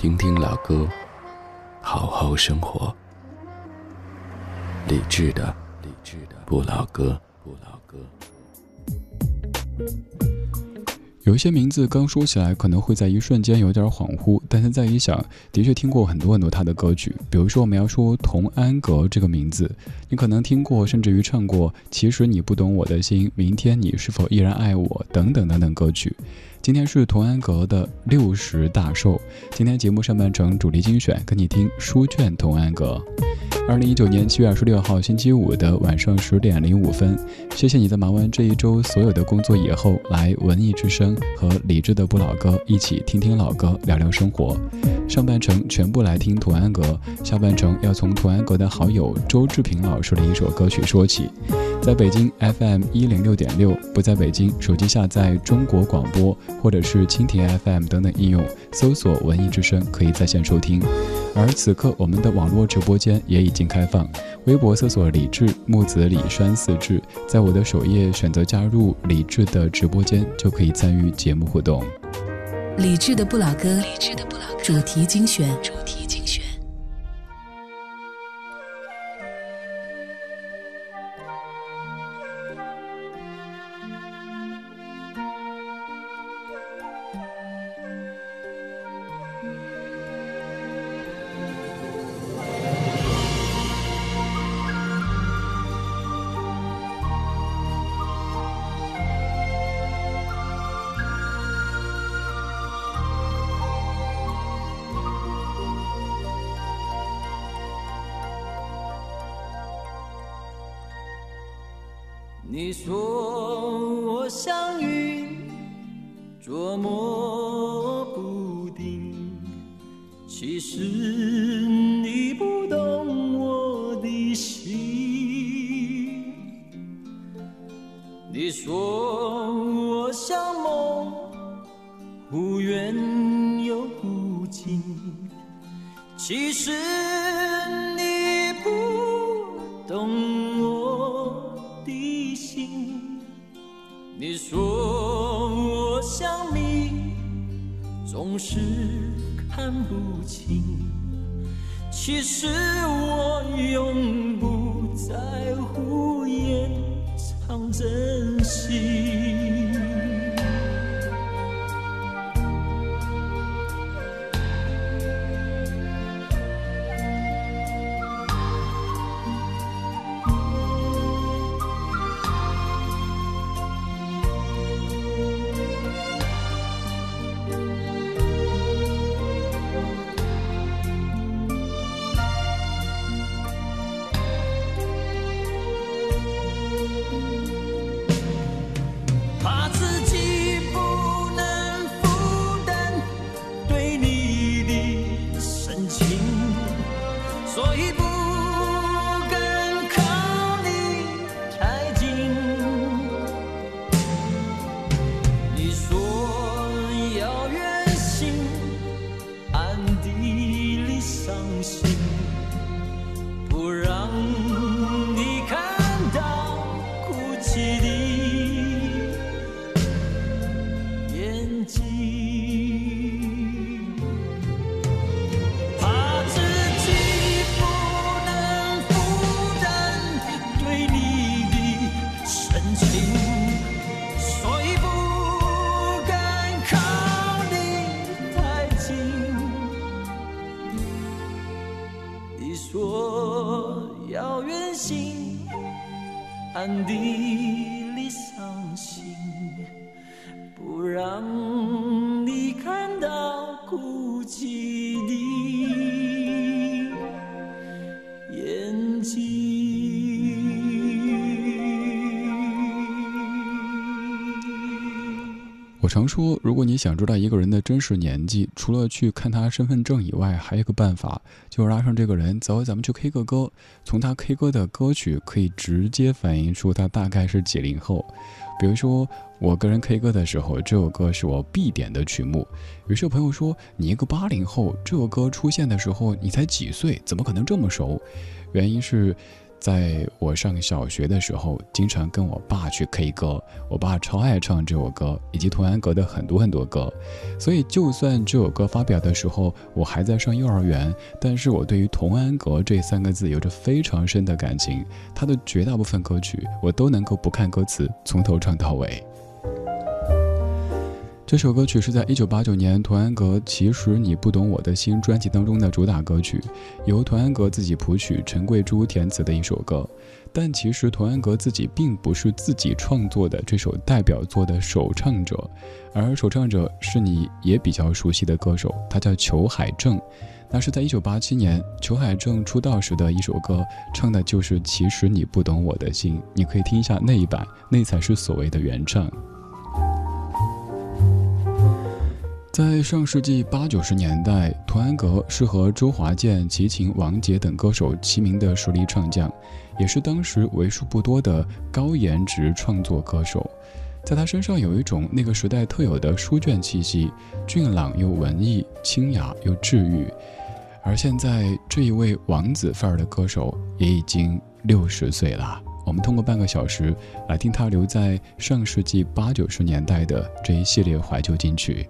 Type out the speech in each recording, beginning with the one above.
听听老歌，好好生活。理智的，理智的不老歌，不老歌。有一些名字刚说起来，可能会在一瞬间有点恍惚，但是再一想，的确听过很多很多他的歌曲。比如说，我们要说童安格这个名字，你可能听过，甚至于唱过。其实你不懂我的心，明天你是否依然爱我？等等等等歌曲。今天是童安格的六十大寿。今天节目上半程主题精选，跟你听书卷童安格。二零一九年七月二十六号星期五的晚上十点零五分，谢谢你在忙完这一周所有的工作以后，来文艺之声和理智的不老哥一起听听老歌，聊聊生活。上半程全部来听童安格，下半程要从童安格的好友周志平老师的一首歌曲说起。在北京 FM 一零六点六，不在北京，手机下载中国广播或者是蜻蜓 FM 等等应用，搜索“文艺之声”可以在线收听。而此刻我们的网络直播间也已经开放，微博搜索“李志木子李山四志”，在我的首页选择加入李志的直播间，就可以参与节目互动。理智的不老歌，理智的不老歌主题精选。主题精选。其实我永不在乎掩藏真心。暗地里伤心不让常说，如果你想知道一个人的真实年纪，除了去看他身份证以外，还有一个办法，就是拉上这个人，走，咱们去 K 个歌。从他 K 歌的歌曲，可以直接反映出他大概是几零后。比如说，我个人 K 歌的时候，这首歌是我必点的曲目。于是有朋友说：“你一个八零后，这首歌出现的时候你才几岁，怎么可能这么熟？”原因是。在我上小学的时候，经常跟我爸去 K 歌，我爸超爱唱这首歌，以及童安格的很多很多歌。所以，就算这首歌发表的时候我还在上幼儿园，但是我对于童安格这三个字有着非常深的感情。他的绝大部分歌曲，我都能够不看歌词，从头唱到尾。这首歌曲是在一九八九年童安格《其实你不懂我的心》专辑当中的主打歌曲，由童安格自己谱曲，陈贵珠填词的一首歌。但其实童安格自己并不是自己创作的这首代表作的首唱者，而首唱者是你也比较熟悉的歌手，他叫裘海正。那是在一九八七年裘海正出道时的一首歌，唱的就是《其实你不懂我的心》，你可以听一下那一版，那才是所谓的原唱。在上世纪八九十年代，童安格是和周华健、齐秦、王杰等歌手齐名的实力唱将，也是当时为数不多的高颜值创作歌手。在他身上有一种那个时代特有的书卷气息，俊朗又文艺，清雅又治愈。而现在这一位王子范儿的歌手也已经六十岁了。我们通过半个小时来听他留在上世纪八九十年代的这一系列怀旧金曲。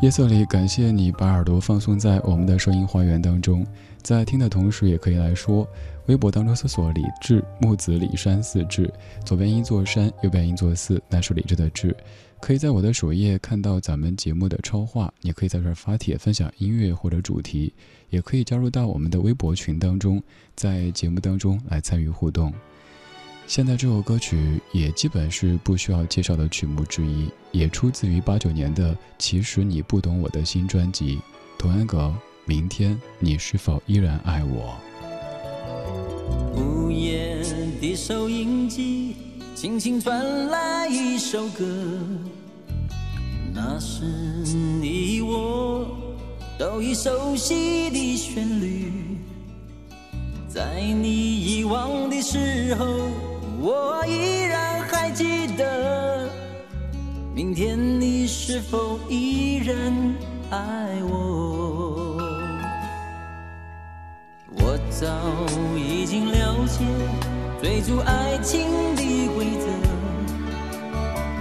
夜色里，感谢你把耳朵放松在我们的声音花园当中，在听的同时，也可以来说，微博当中搜索“李志木子李山四志”，左边一座山，右边一座寺，那是李志的志。可以在我的首页看到咱们节目的超话，你可以在这儿发帖分享音乐或者主题，也可以加入到我们的微博群当中，在节目当中来参与互动。现在这首歌曲也基本是不需要介绍的曲目之一，也出自于八九年的《其实你不懂我的新》专辑。童安格，明天你是否依然爱我？午夜的收音机轻轻传来一首歌，那是你我都已熟悉的旋律，在你遗忘的时候。我依然还记得，明天你是否依然爱我？我早已经了解追逐爱情的规则，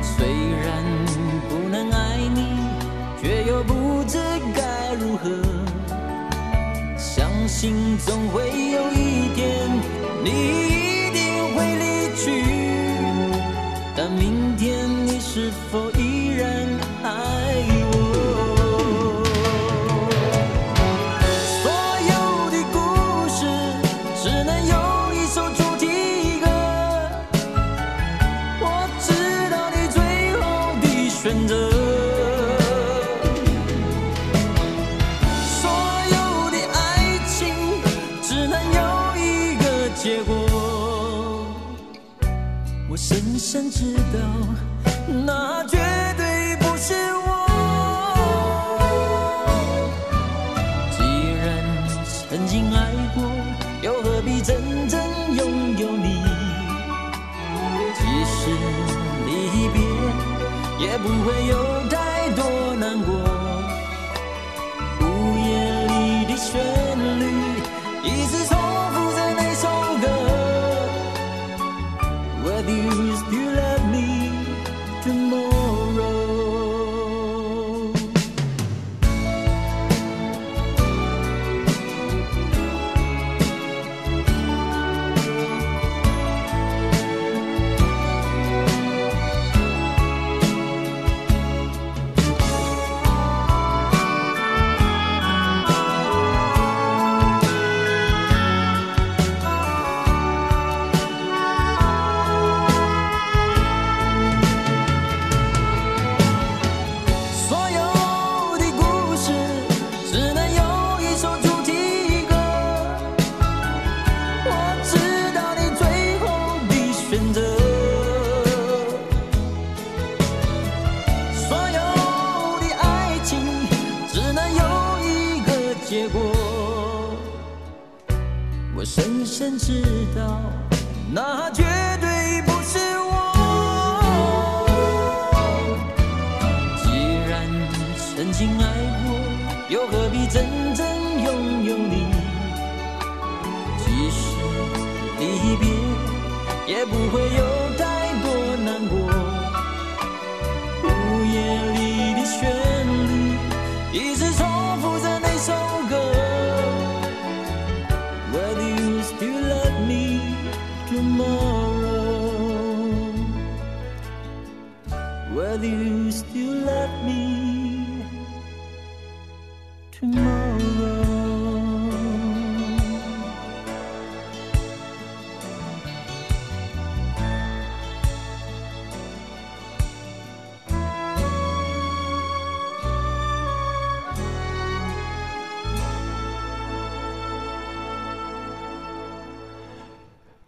虽然不能爱你，却又不知该如何。相信总会有一天你。是否依然爱我？所有的故事只能有一首主题歌，我知道你最后的选择。所有的爱情只能有一个结果。我深深知道，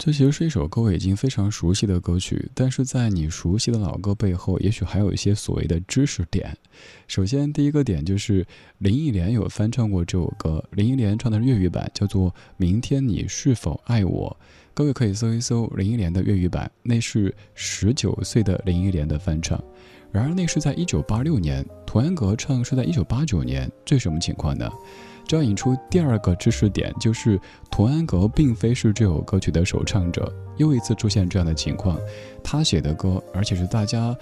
这其实是一首各位已经非常熟悉的歌曲，但是在你熟悉的老歌背后，也许还有一些所谓的知识点。首先，第一个点就是林忆莲有翻唱过这首歌，林忆莲唱的是粤语版，叫做《明天你是否爱我》。各位可以搜一搜林忆莲的粤语版，那是十九岁的林忆莲的翻唱。然而，那是在一九八六年，童安格唱是在一九八九年，这什么情况呢？这要引出第二个知识点，就是童安格并非是这首歌曲的首唱者。又一次出现这样的情况，他写的歌，而且是大家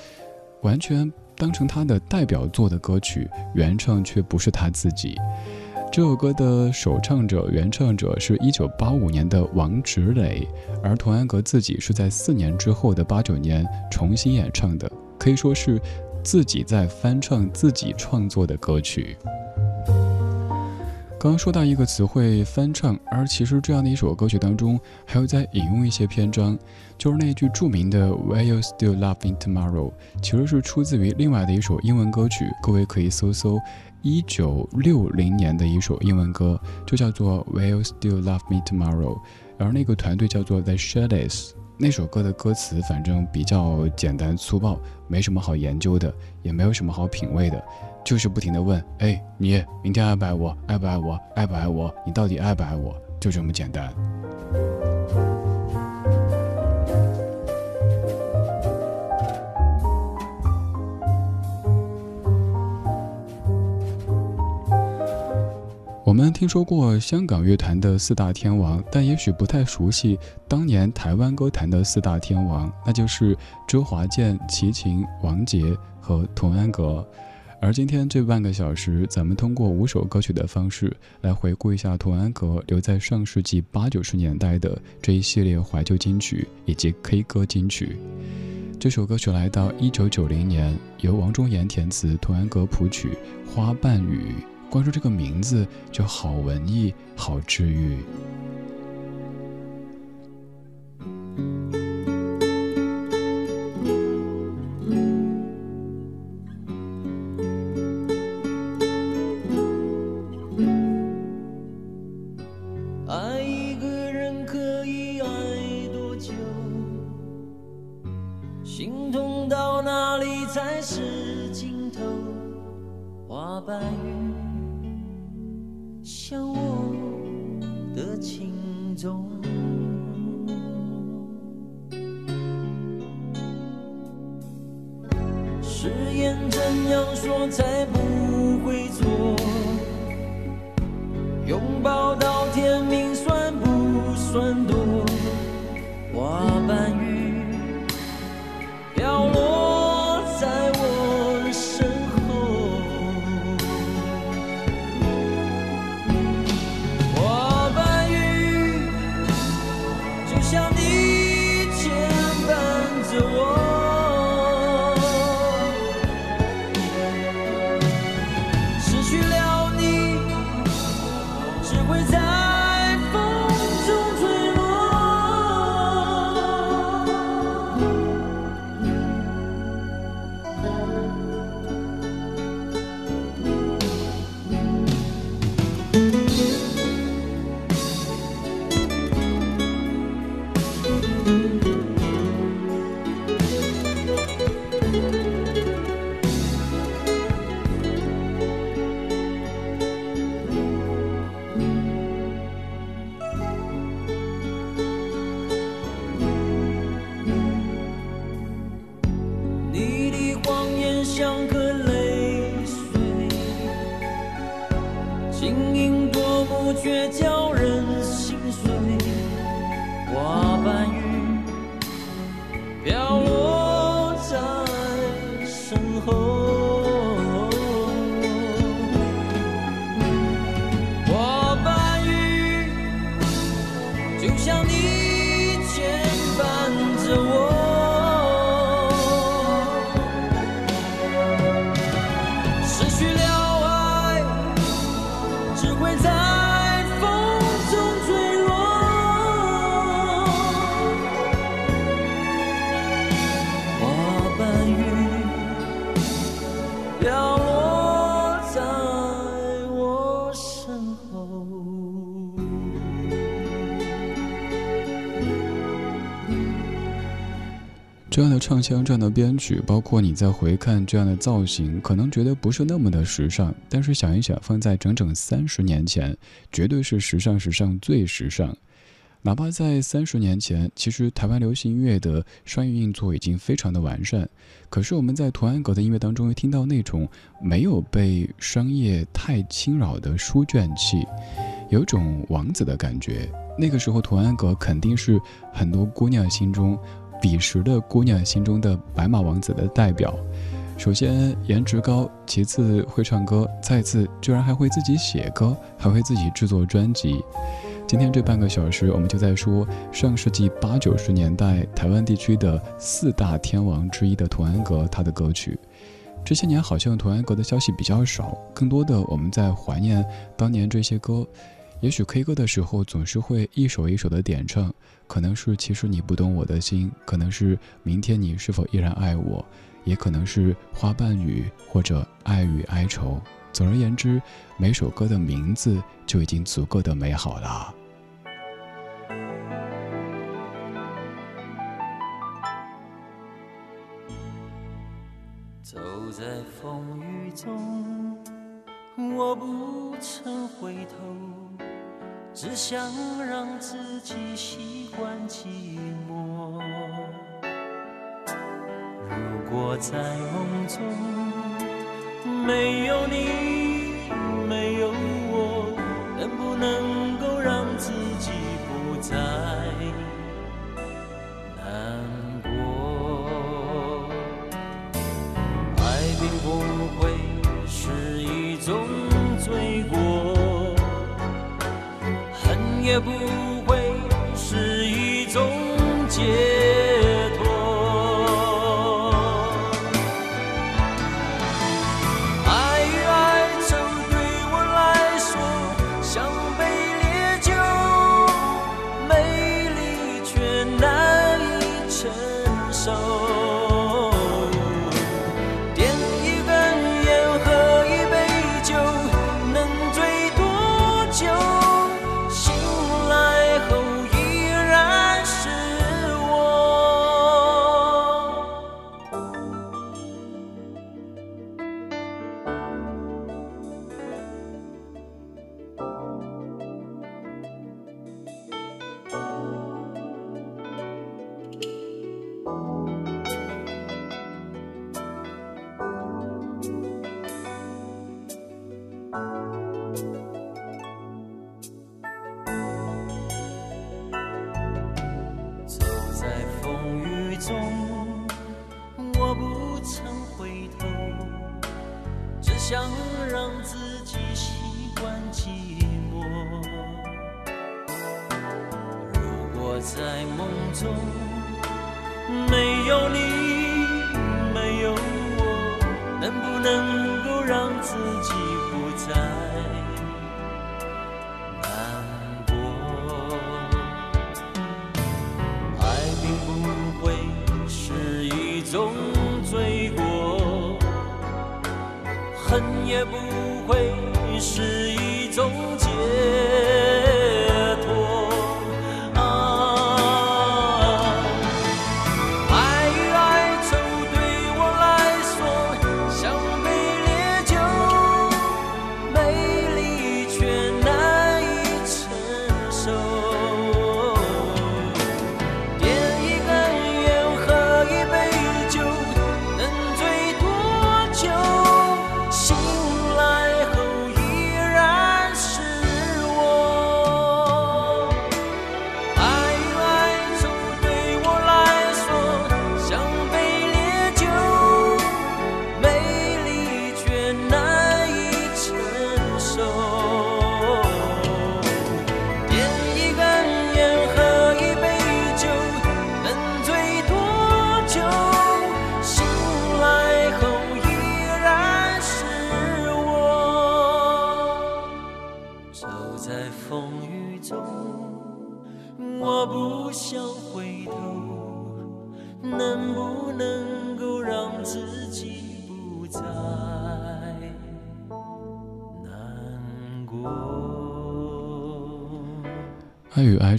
完全当成他的代表作的歌曲，原唱却不是他自己。这首歌的首唱者、原唱者是一九八五年的王芷磊，而童安格自己是在四年之后的八九年重新演唱的，可以说是自己在翻唱自己创作的歌曲。刚刚说到一个词汇翻唱，而其实这样的一首歌曲当中，还有在引用一些篇章，就是那句著名的 Will you still love me tomorrow，其实是出自于另外的一首英文歌曲，各位可以搜搜一九六零年的一首英文歌，就叫做 Will you still love me tomorrow，而那个团队叫做 The Shadows，。那首歌的歌词反正比较简单粗暴，没什么好研究的，也没有什么好品味的，就是不停的问：哎，你明天爱不爱我？爱不爱我？爱不爱我？你到底爱不爱我？就这么简单。我们听说过香港乐坛的四大天王，但也许不太熟悉当年台湾歌坛的四大天王，那就是周华健、齐秦、王杰和童安格。而今天这半个小时，咱们通过五首歌曲的方式来回顾一下童安格留在上世纪八九十年代的这一系列怀旧金曲以及 K 歌金曲。这首歌曲来到一九九零年，由王中岩填词，童安格谱曲，《花瓣雨》。光说这个名字就好文艺，好治愈。誓言怎样说才不会错？拥抱到天明算不算多？这样的唱腔，这样的编曲，包括你在回看这样的造型，可能觉得不是那么的时尚，但是想一想，放在整整三十年前，绝对是时尚时尚最时尚。哪怕在三十年前，其实台湾流行音乐的商业运作已经非常的完善，可是我们在图安格的音乐当中，又听到那种没有被商业太侵扰的书卷气，有种王子的感觉。那个时候，图安格肯定是很多姑娘心中。彼时的姑娘心中的白马王子的代表，首先颜值高，其次会唱歌，再次居然还会自己写歌，还会自己制作专辑。今天这半个小时，我们就在说上世纪八九十年代台湾地区的四大天王之一的童安格他的歌曲。这些年好像童安格的消息比较少，更多的我们在怀念当年这些歌。也许 K 歌的时候总是会一首一首的点唱，可能是其实你不懂我的心，可能是明天你是否依然爱我，也可能是花瓣雨或者爱与哀愁。总而言之，每首歌的名字就已经足够的美好了。走在风雨中，我不曾回头，只想让自己习惯寂寞。如果在梦中没有你，没有我，能不能够让自己不再也不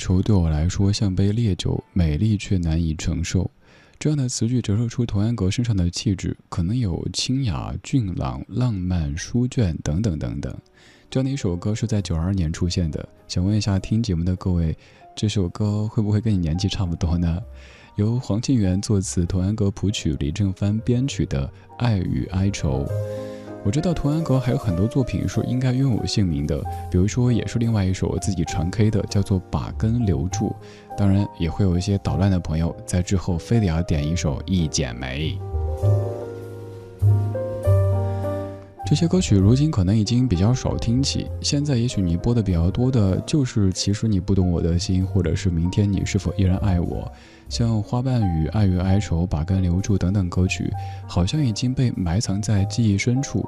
愁对我来说像杯烈酒，美丽却难以承受。这样的词句折射出童安格身上的气质，可能有清雅、俊朗、浪漫、书卷等等等等。这样的一首歌是在九二年出现的，想问一下听节目的各位，这首歌会不会跟你年纪差不多呢？由黄庆元作词，童安格谱曲，李正帆编曲的《爱与哀愁》。我知道童安格还有很多作品是应该拥有姓名的，比如说也是另外一首我自己传 K 的，叫做《把根留住》。当然也会有一些捣乱的朋友在之后非得要点一首《一剪梅》。这些歌曲如今可能已经比较少听起，现在也许你播的比较多的就是《其实你不懂我的心》，或者是《明天你是否依然爱我》。像《花瓣雨》《爱与哀愁》《把根留住》等等歌曲，好像已经被埋藏在记忆深处。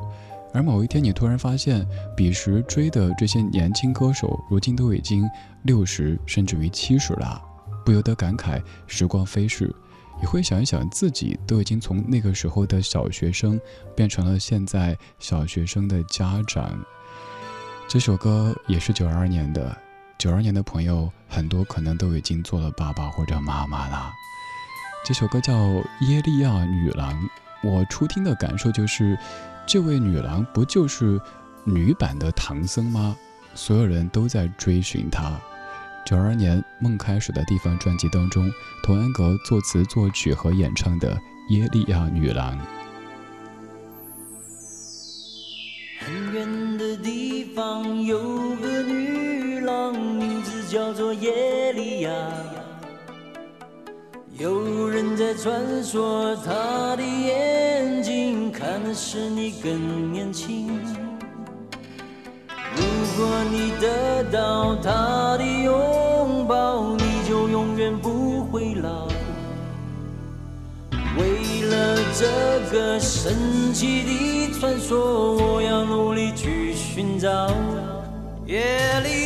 而某一天，你突然发现，彼时追的这些年轻歌手，如今都已经六十甚至于七十了，不由得感慨时光飞逝。你会想一想，自己都已经从那个时候的小学生，变成了现在小学生的家长。这首歌也是九二年的。九二年的朋友很多，可能都已经做了爸爸或者妈妈了。这首歌叫《耶利亚女郎》，我初听的感受就是，这位女郎不就是女版的唐僧吗？所有人都在追寻她。九二年《梦开始的地方》专辑当中，童安格作词作曲和演唱的《耶利亚女郎》。很远的地方有个女郎。名字叫做耶利亚，有人在传说，他的眼睛看的是你更年轻。如果你得到他的拥抱，你就永远不会老。为了这个神奇的传说，我要努力去寻找夜里。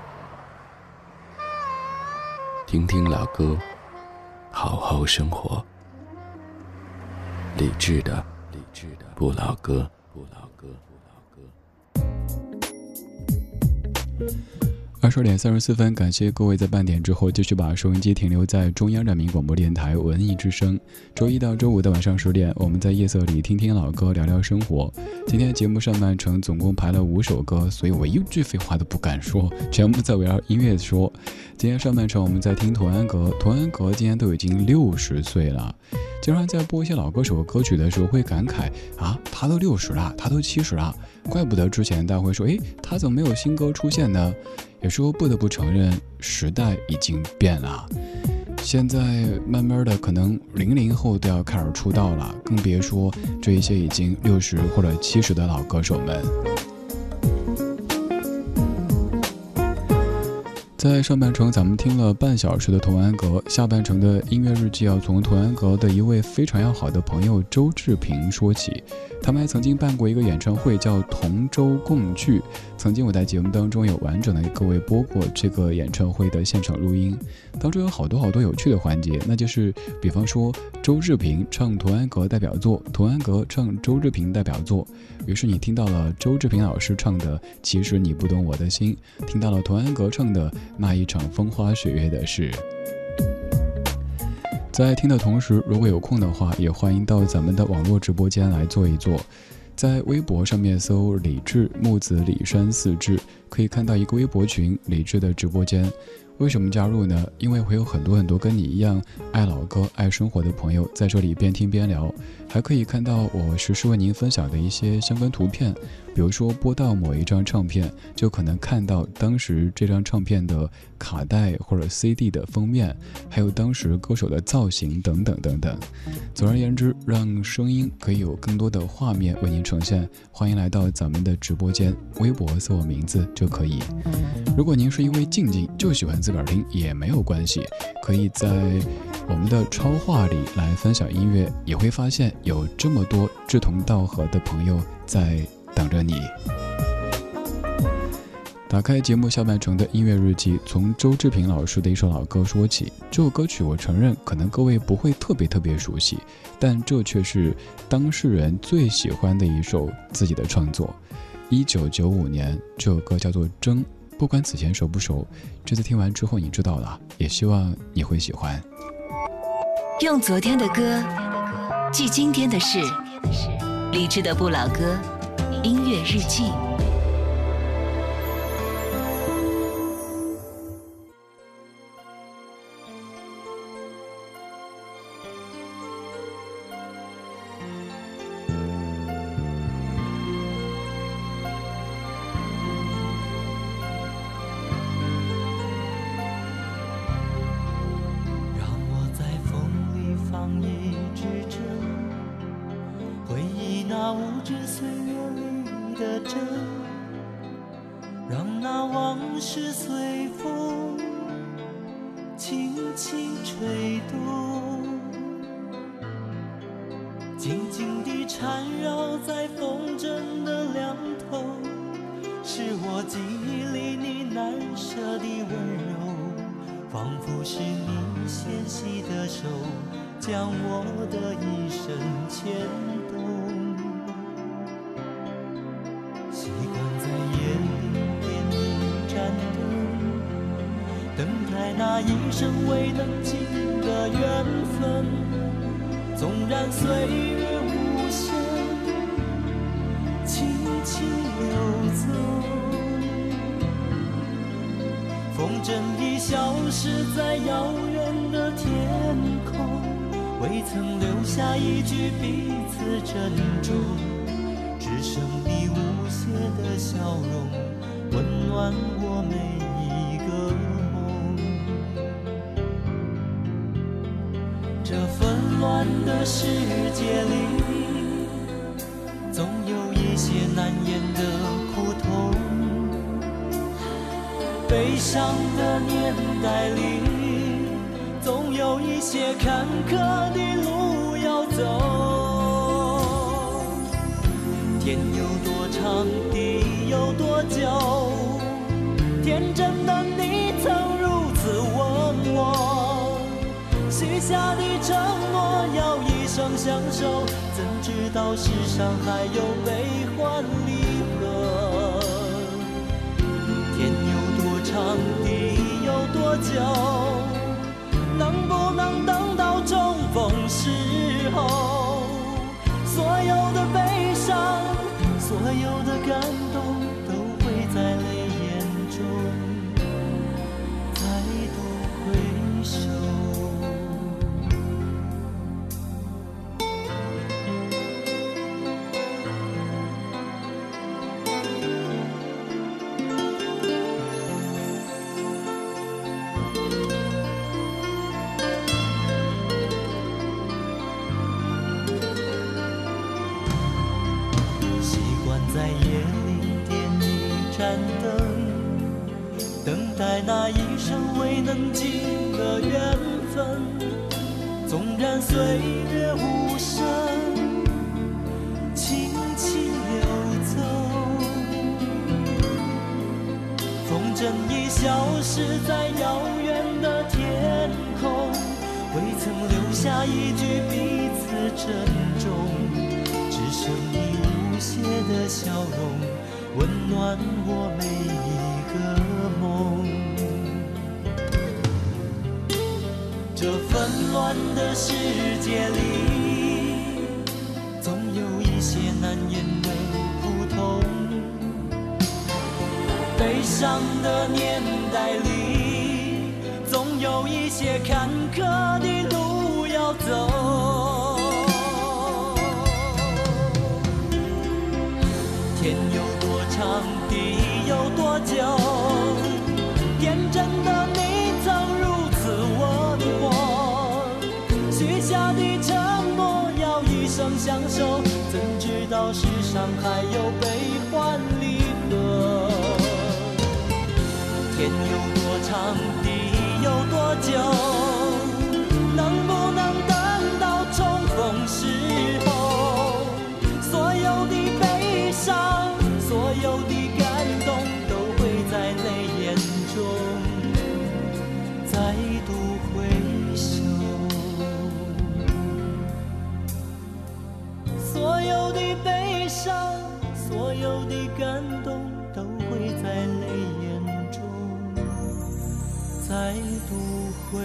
听听老歌，好好生活。理智的，理智的不老歌，不老歌，不老歌。二十点三十四分，感谢各位在半点之后继续把收音机停留在中央人民广播电台文艺之声。周一到周五的晚上十点，我们在夜色里听听老歌，聊聊生活。今天节目上半程总共排了五首歌，所以我一句废话都不敢说，全部在围绕音乐说。今天上半程我们在听童安格，童安格今天都已经六十岁了。经常在播一些老歌手歌曲的时候，会感慨啊，他都六十了，他都七十了，怪不得之前大家会说，诶，他怎么没有新歌出现呢？有时候不得不承认，时代已经变了。现在慢慢的，可能零零后都要开始出道了，更别说这一些已经六十或者七十的老歌手们。在上半程，咱们听了半小时的童安格，下半程的音乐日记要从童安格的一位非常要好的朋友周志平说起。他们还曾经办过一个演唱会，叫《同舟共聚》。曾经我在节目当中有完整的给各位播过这个演唱会的现场录音，当中有好多好多有趣的环节，那就是比方说周志平唱童安格代表作，童安格唱周志平代表作，于是你听到了周志平老师唱的《其实你不懂我的心》，听到了童安格唱的那一场风花雪月的事。在听的同时，如果有空的话，也欢迎到咱们的网络直播间来坐一坐。在微博上面搜“李志木子李山四志”，可以看到一个微博群“李志的直播间”。为什么加入呢？因为会有很多很多跟你一样爱老歌、爱生活的朋友在这里边听边聊，还可以看到我实时为您分享的一些相关图片。比如说播到某一张唱片，就可能看到当时这张唱片的卡带或者 CD 的封面，还有当时歌手的造型等等等等。总而言之，让声音可以有更多的画面为您呈现。欢迎来到咱们的直播间，微博搜我名字就可以。如果您是一位静静就喜欢自个儿听也没有关系，可以在我们的超话里来分享音乐，也会发现有这么多志同道合的朋友在。等着你。打开节目下半程的音乐日记，从周志平老师的一首老歌说起。这首歌曲我承认，可能各位不会特别特别熟悉，但这却是当事人最喜欢的一首自己的创作。一九九五年，这首歌叫做《争》，不管此前熟不熟，这次听完之后你知道了，也希望你会喜欢。用昨天的歌记今天的事，理智的不老歌。音乐日记。轻轻吹动，静静地缠绕在风筝的两头，是我记忆里你难舍的温柔，仿佛是你纤细的手，将我的一生牵。那一生未能尽的缘分纵然岁月无声轻轻流走风筝已消失在遥远的天空未曾留下一句彼此珍重只剩你无邪的笑容温暖我眉世界里，总有一些难言的苦痛悲伤的年代里，总有一些坎坷的路要走。天有多长，地有多久？天真的你曾如此问我，许下的承诺要生相守，怎知道世上还有悲欢离合？天有多长地有多久？能不能等到重逢时候？所有的悲伤，所有的感动，暖我每一个梦。这纷乱的世界里，总有一些难言的苦痛。悲伤的年代里，总有一些坎坷的路要走。天有长，地有多久？天真的你曾如此问我，许下的承诺要一生相守，怎知道世上还有悲欢离合？天有多长，地有多久？能不能等到重逢时候？所有的悲伤，感动，都会在泪眼中再度回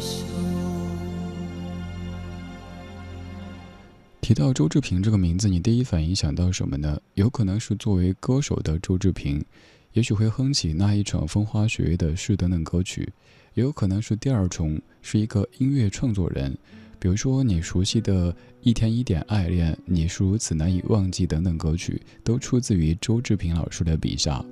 首。提到周志平这个名字，你第一反应想到什么呢？有可能是作为歌手的周志平，也许会哼起那一场风花雪月的事等等歌曲；也有可能是第二重，是一个音乐创作人，比如说你熟悉的《一天一点爱恋》《你是如此难以忘记》等等歌曲，都出自于周志平老师的笔下。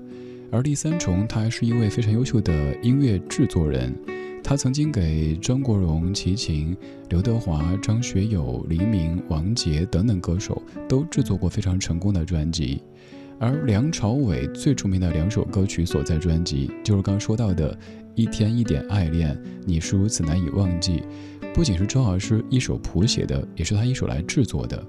而第三重，他还是一位非常优秀的音乐制作人。他曾经给张国荣、齐秦、刘德华、张学友、黎明、王杰等等歌手都制作过非常成功的专辑，而梁朝伟最著名的两首歌曲所在专辑，就是刚说到的《一天一点爱恋》《你是如此难以忘记》，不仅是周老师一手谱写的，也是他一手来制作的。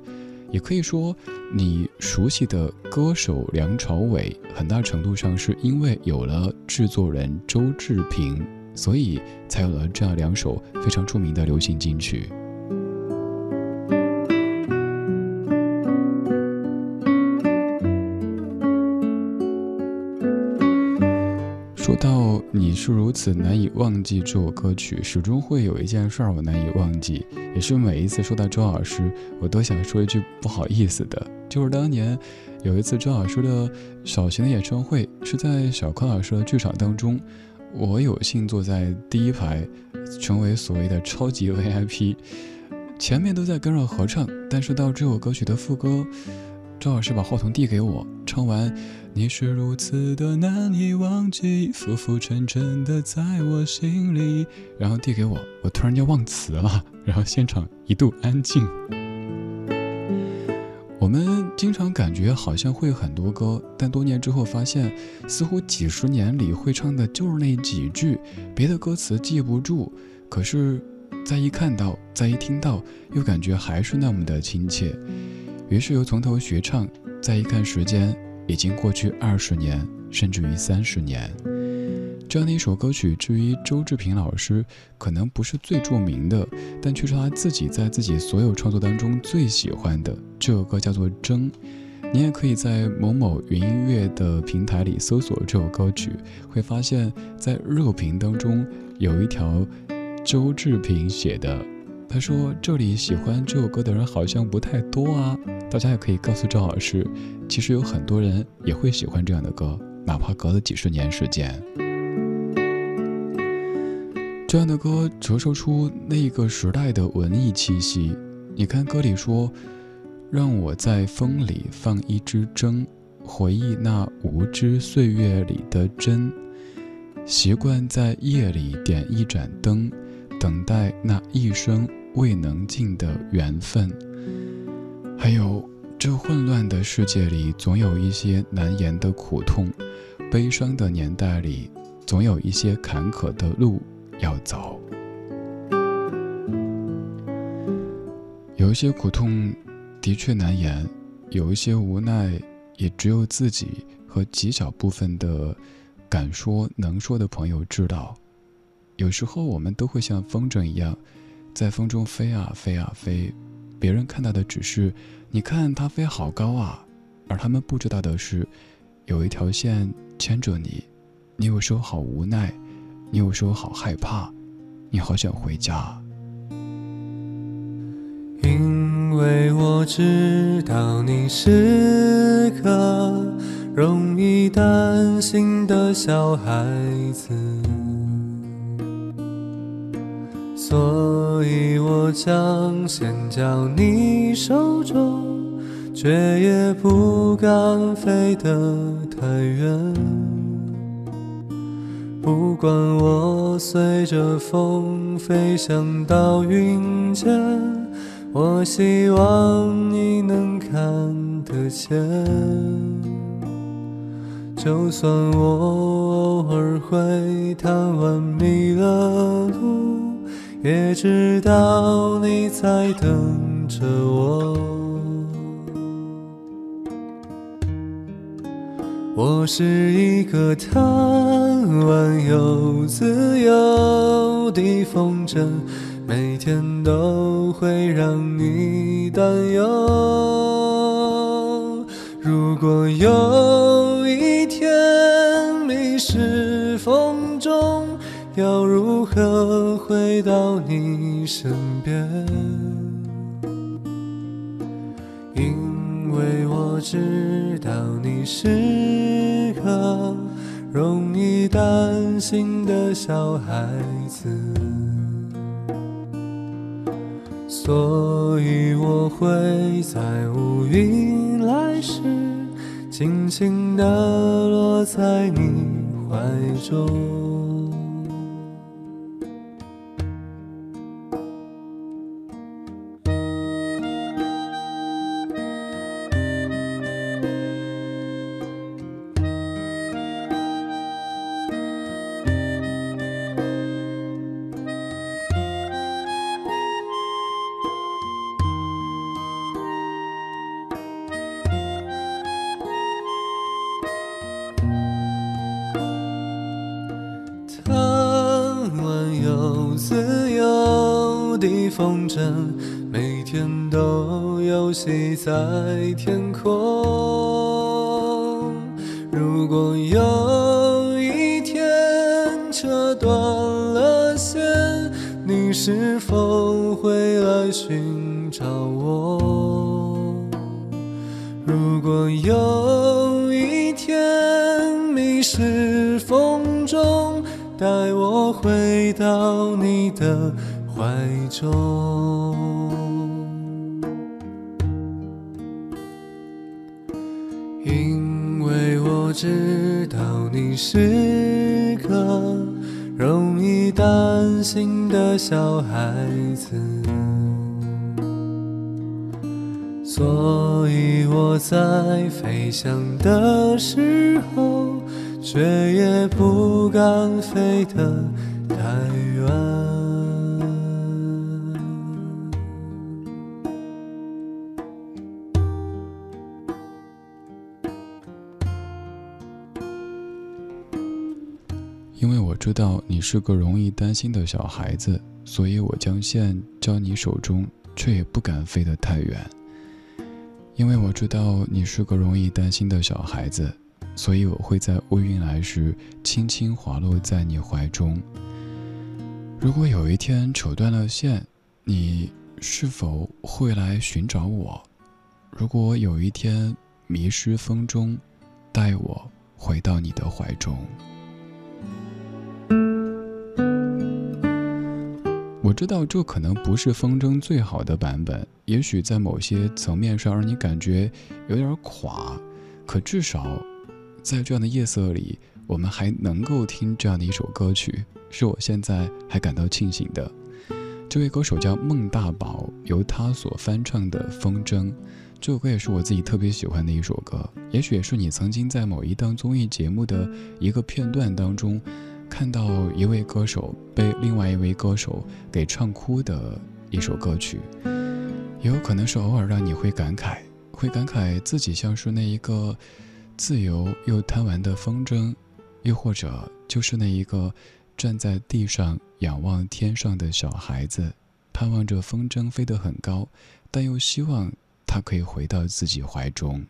也可以说，你熟悉的歌手梁朝伟，很大程度上是因为有了制作人周志平。所以才有了这样两首非常著名的流行金曲。你是如此难以忘记这首歌曲，始终会有一件事儿我难以忘记，也是每一次说到周老师，我都想说一句不好意思的，就是当年有一次周老师的小型的演唱会是在小柯老师的剧场当中。我有幸坐在第一排，成为所谓的超级 VIP，前面都在跟着合唱，但是到这首歌曲的副歌，周老师把话筒递给我，唱完“你是如此的难以忘记，浮浮沉沉的在我心里”，然后递给我，我突然间忘词了，然后现场一度安静。我们经常感觉好像会很多歌，但多年之后发现，似乎几十年里会唱的就是那几句，别的歌词记不住。可是，再一看到，再一听到，又感觉还是那么的亲切。于是又从头学唱，再一看时间，已经过去二十年，甚至于三十年。这样的一首歌曲，至于周志平老师，可能不是最著名的，但却是他自己在自己所有创作当中最喜欢的。这首歌叫做《争》，你也可以在某某云音乐的平台里搜索这首歌曲，会发现，在热评当中有一条周志平写的，他说这里喜欢这首歌的人好像不太多啊。大家也可以告诉赵老师，其实有很多人也会喜欢这样的歌，哪怕隔了几十年时间。这样的歌折射出那个时代的文艺气息。你看歌里说：“让我在风里放一支针，回忆那无知岁月里的真。习惯在夜里点一盏灯，等待那一生未能尽的缘分。还有这混乱的世界里，总有一些难言的苦痛；悲伤的年代里，总有一些坎坷的路。”要走，有一些苦痛的确难言，有一些无奈也只有自己和极小部分的敢说能说的朋友知道，有时候我们都会像风筝一样，在风中飞啊飞啊飞，别人看到的只是，你看它飞好高啊，而他们不知道的是，有一条线牵着你，你有时候好无奈，你有时候好害怕，你好想回家。因为我知道你是个容易担心的小孩子，所以我将线交你手中，却也不敢飞得太远。不管我随着风飞翔到云间，我希望你能看得见。就算我偶尔会贪玩迷了路，也知道你在等着我。我是一个贪玩又自由的风筝，每天都会让你担忧。如果有一天迷失风中，要如何回到你身边？因为我知道你是个容易担心的小孩子，所以我会在乌云来时，轻轻地落在你怀中。你是个容易担心的小孩子。所以我在飞翔的时候，却也不敢飞得知道你是个容易担心的小孩子，所以我将线交你手中，却也不敢飞得太远。因为我知道你是个容易担心的小孩子，所以我会在乌云来时轻轻滑落在你怀中。如果有一天扯断了线，你是否会来寻找我？如果有一天迷失风中，带我回到你的怀中。我知道这可能不是风筝最好的版本，也许在某些层面上让你感觉有点垮，可至少在这样的夜色里，我们还能够听这样的一首歌曲，是我现在还感到庆幸的。这位歌手叫孟大宝，由他所翻唱的《风筝》这首歌也是我自己特别喜欢的一首歌，也许也是你曾经在某一档综艺节目的一个片段当中。看到一位歌手被另外一位歌手给唱哭的一首歌曲，也有可能是偶尔让你会感慨，会感慨自己像是那一个自由又贪玩的风筝，又或者就是那一个站在地上仰望天上的小孩子，盼望着风筝飞得很高，但又希望它可以回到自己怀中。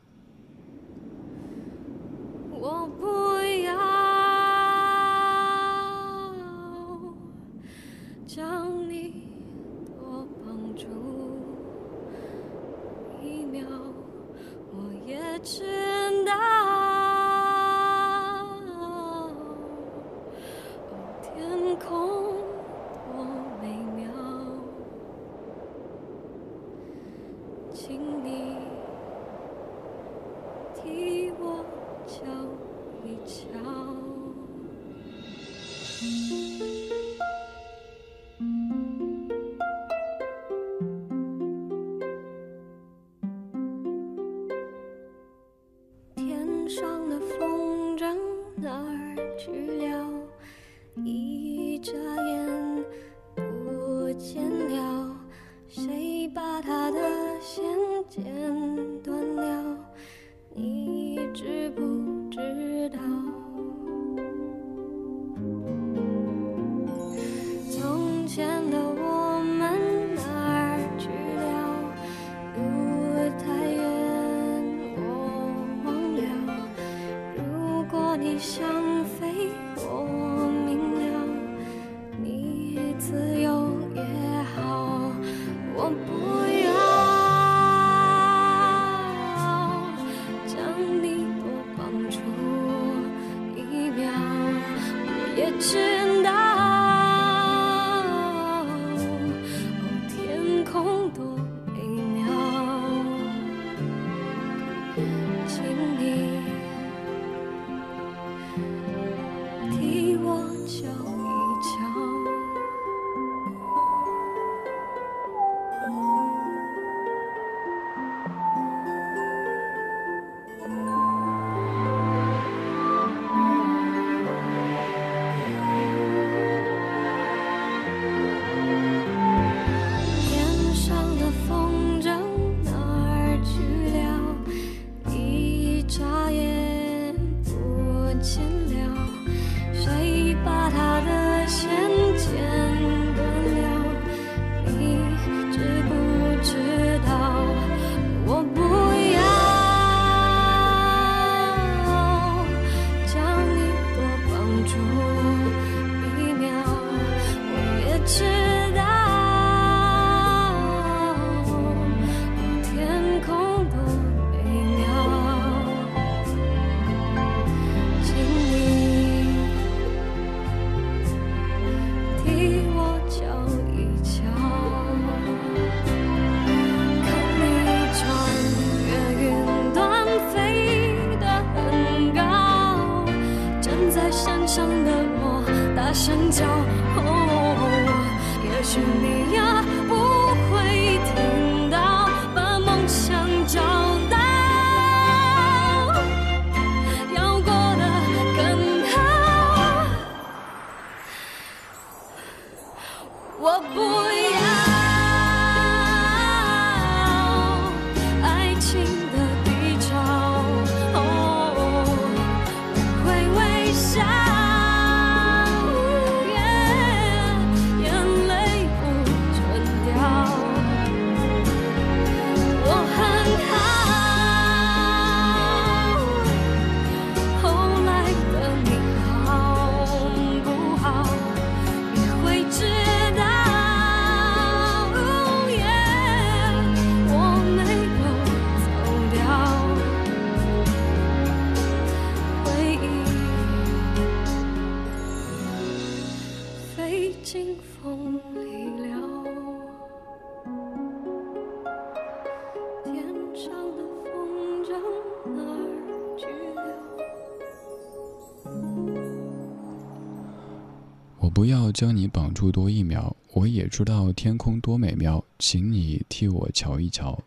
不要将你绑住多一秒，我也知道天空多美妙，请你替我瞧一瞧。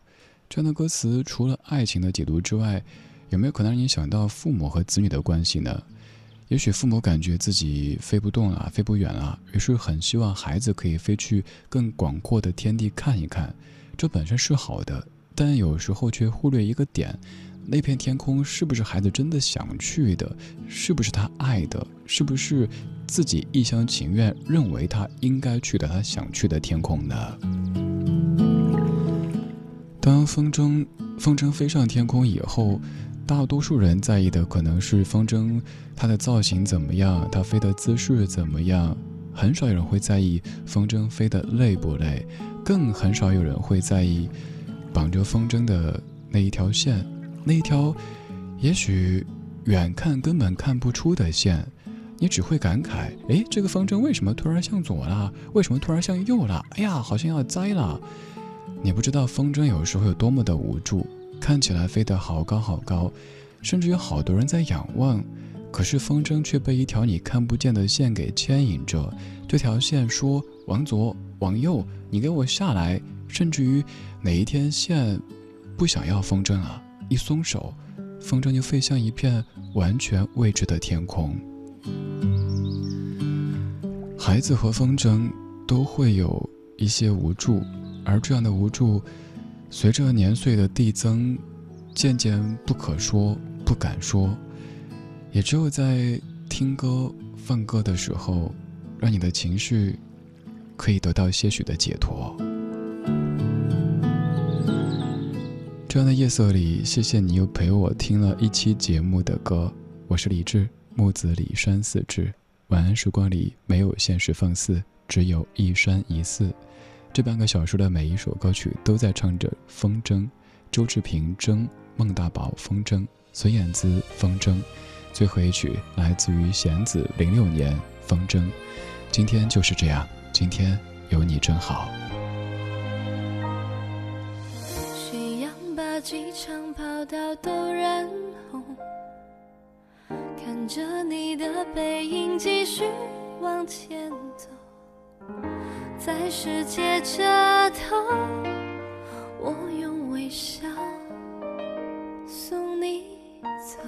这样的歌词，除了爱情的解读之外，有没有可能让你想到父母和子女的关系呢？也许父母感觉自己飞不动了，飞不远了，于是很希望孩子可以飞去更广阔的天地看一看。这本身是好的，但有时候却忽略一个点，那片天空是不是孩子真的想去的？是不是他爱的？是不是自己一厢情愿认为他应该去的、他想去的天空呢？当风筝风筝飞上天空以后，大多数人在意的可能是风筝它的造型怎么样，它飞的姿势怎么样，很少有人会在意风筝飞得累不累，更很少有人会在意绑着风筝的那一条线，那一条也许远看根本看不出的线，你只会感慨：哎，这个风筝为什么突然向左了？为什么突然向右了？哎呀，好像要栽了。你不知道风筝有时候有多么的无助，看起来飞得好高好高，甚至有好多人在仰望，可是风筝却被一条你看不见的线给牵引着。这条线说往左往右，你给我下来。甚至于哪一天线不想要风筝了，一松手，风筝就飞向一片完全未知的天空。孩子和风筝都会有一些无助。而这样的无助，随着年岁的递增，渐渐不可说、不敢说，也只有在听歌、放歌的时候，让你的情绪可以得到些许的解脱。这样的夜色里，谢谢你又陪我听了一期节目的歌。我是李志，木子李山四志。晚安时光里没有现实放肆，只有一山一寺。这半个小时的每一首歌曲都在唱着风筝，周志平筝，孟大宝风筝，孙燕姿风筝，最后一曲来自于弦子零六年风筝。今天就是这样，今天有你真好。夕阳把机场跑道都染红，看着你的背影继续往前走。在世界这头，我用微笑送你走。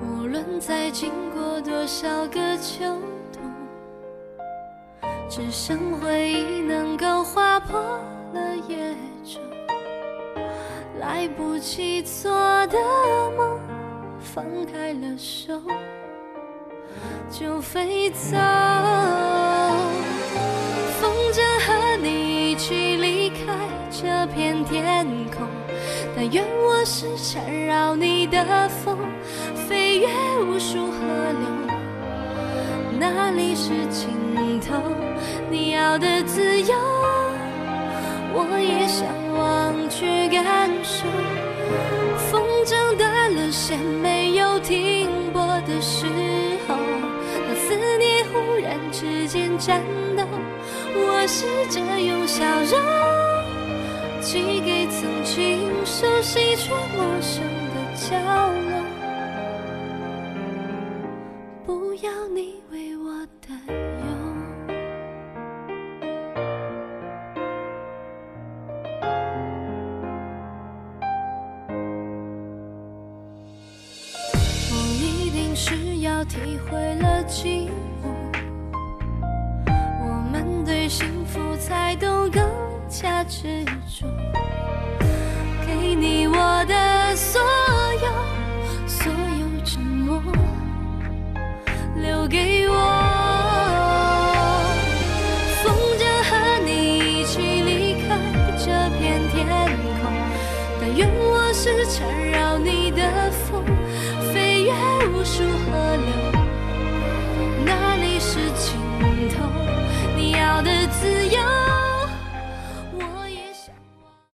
无论再经过多少个秋冬，只剩回忆能够划破了夜昼。来不及做的梦，放开了手。就飞走，风筝和你一起离开这片天空。但愿我是缠绕你的风，飞越无数河流。哪里是尽头？你要的自由，我也向往去感受。风筝断了线，没有停泊的时候。当思念忽然之间颤抖，我试着用笑容寄给曾经熟悉却陌生的角落。